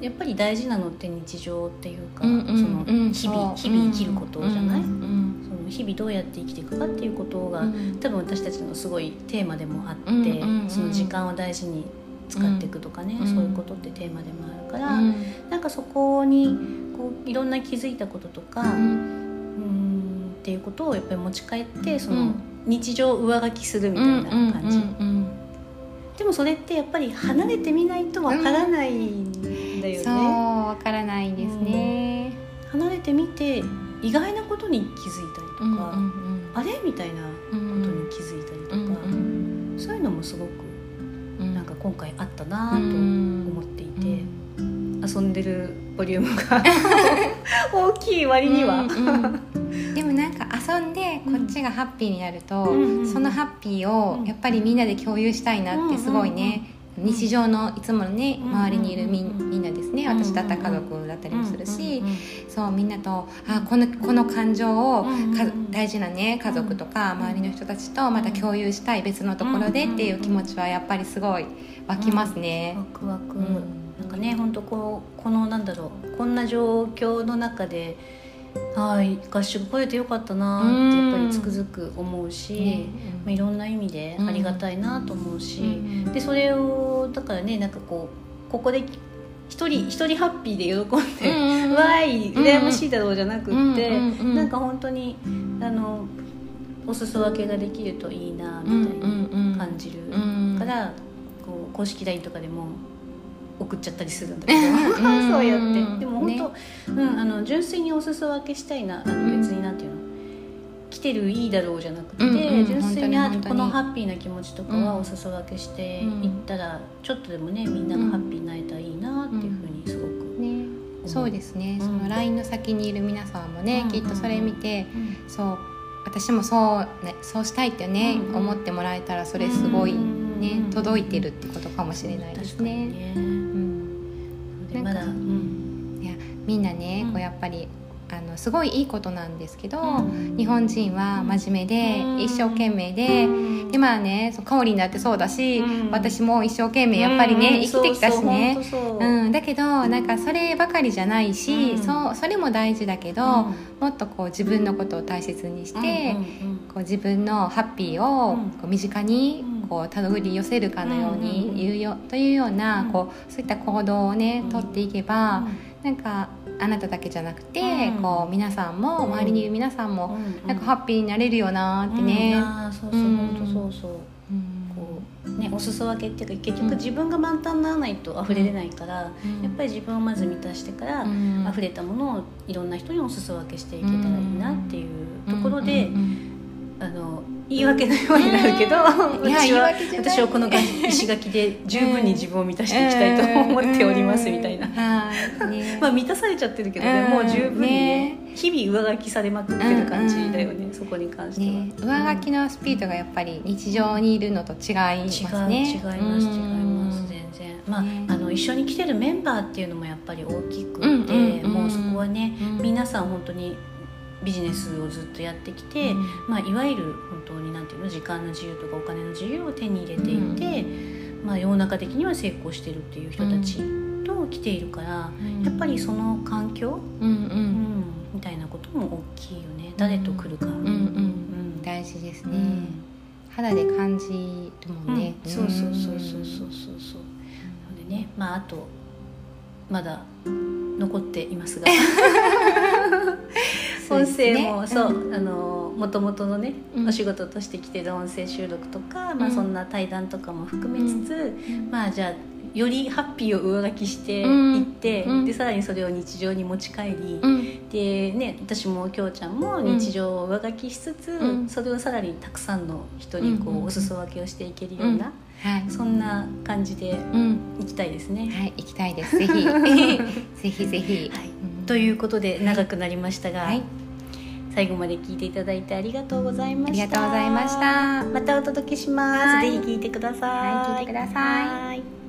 やっぱり大事なのって日常っていうか、うんうんそのう。ん日々日々生きることじゃない、うんその日々どうやって生きていくかっていうことが、うん。多分私たちのすごいテーマでもあって、その時間を大事に使っていくとかね、うん。そういうことってテーマでもあるから、うん。なんかそこにこういろんな気づいたこととか、ううんんっていうことをやっぱり持ち帰ってその、うん日常を上書きするみたいな感じ、うんでもそれってやっぱり離れてみないとわからないんだよね、そうわからないですね、離れてみて意外なことに気づいたりとうんか、うん。あれみたいなうんことに気づいたりとか、うんうんそういうのもすごくうんなんか今回あったなとうん思っていて、遊んでるボリュームが 大きい割には、うんうん。でもなんか遊んでこっちがハッピーになると、うんそのハッピーをやっぱりみんなで共有したいなってすごいね、日常のいつものねうん周りにいるみんみんなですね。うん私だったら家族だったりもするし、そうみんなとあこのこの感情を大事なね家族とか周りの人たちとまた共有したい別のところでっていう気持ちはやっぱりすごい湧きますね。ワ。クワク、うん。なんかね本当こうこのなんだろうこんな状況の中ではい合宿来れてよかったなってやっぱりつくづく思うし、ね。まあ、いろんな意味でありがたいなと思うし、うん。でそれをだからねなんかこうここで一人一人ハッピーで喜んで、うんわーい羨ましいだろうじゃなくって、うんうんうん。なんか本当にあのお裾分けができるといいなみたいな感じるから、こう公式 LINE とかでも送っちゃったりするんだけど。うん。そうやって。でも本当、ね。うん、あの純粋にお裾分けしたいなあの別になんていうの、来てるいいだろうじゃなくて、うんうん純粋にこのハッピーな気持ちとかはうんお裾分けしていったら、ちょっとでもねみんながハッピーになれたらいいなっていうふうにすごく、ね。そうですね、うん。その LINE の先にいる皆さんもね、うん。きっとそれ見て、うん。そう私もそう,、ね、そうしたいってね、うん思ってもらえたらそれすごいね、うん届いてるってことかもしれないですね。ね。うん、なんかうん。いやみんなね、うん。こうやっぱりあのすごいいいことなんですけど、うん。日本人は真面目で、うん。一生懸命で、うん。でまあねそう香りになってそうだし、うん。私も一生懸命やっぱりね、うん。生きてきたしね。そうん、だけどなんかそればかりじゃないし、うん。そうそれも大事だけど、うん。もっとこう自分のことを大切にして、こう自分のハッピーをうん。こう身近にうんこうたどり寄せるかのよううんうんにうん。言うよというようなうん。こうそういった行動をねうん。とっていけばなんかあなただけじゃなくてうん。こう皆さんもうん。周りにいる皆さんもうんなんかハッピーになれるよなってね。そうそううん。本当そうそう。ねお裾分けっていうか結局自分が満タンにならないと溢れれないから、やっぱり自分をまず満たしてから、うん。溢れたものをいろんな人にお裾分けしていけたらいいなっていうところで、うん言い訳のようになるけど、私は私はこの石垣で十分に自分を満たしていきたいと思っておりますみたいな。まあ満たされちゃってるけどね、うん。もう十分にねね。日々上書きされまくってる感じだよね、そこに関しては。ね、上書きのスピードがやっぱり日常にいるのと違いますね。違います違います全然。まあ,、ね。あの一緒に来てるメンバーっていうのもやっぱり大きくて、もうそこはね、うん。皆さん本当にビジネスをずっとやってきて、うん。まあ、いわゆる本当になんていうの時間の自由とかお金の自由を手に入れていて、まあ、世の中的には成功してるっていう人たちと来ているから、やっぱりその環境、うんううんん、みたいなことも大きいよね。誰と来るか。うんうん。うん。大事ですね。うん。肌で感じるもんね。うん、そうそうそうそうそうそうそう。なのでねまああとまだ残っていますが。音 声もそう、あの元々のね、うん。お仕事として来てる音声収録とか、まあ、うん。そんな対談とかも含めつつ、うん。まあじゃあよりハッピーを上書きしていって、うん。でさらにそれを日常に持ち帰り、うん。でね私もきょうちゃんも日常を上書きしつつ、うん。それをさらにたくさんの人にこう、うんお裾分けをしていけるような、はい。そんな感じでうん。いきたいですね。はい行きたいです。ぜひ。ぜひぜひ。はい。うんということで長くなりましたが、はい最後まで聞いていただいてありがとうございました。ありがとうございましたまたお届けします。はいぜひ聞いてください。はい聞いてください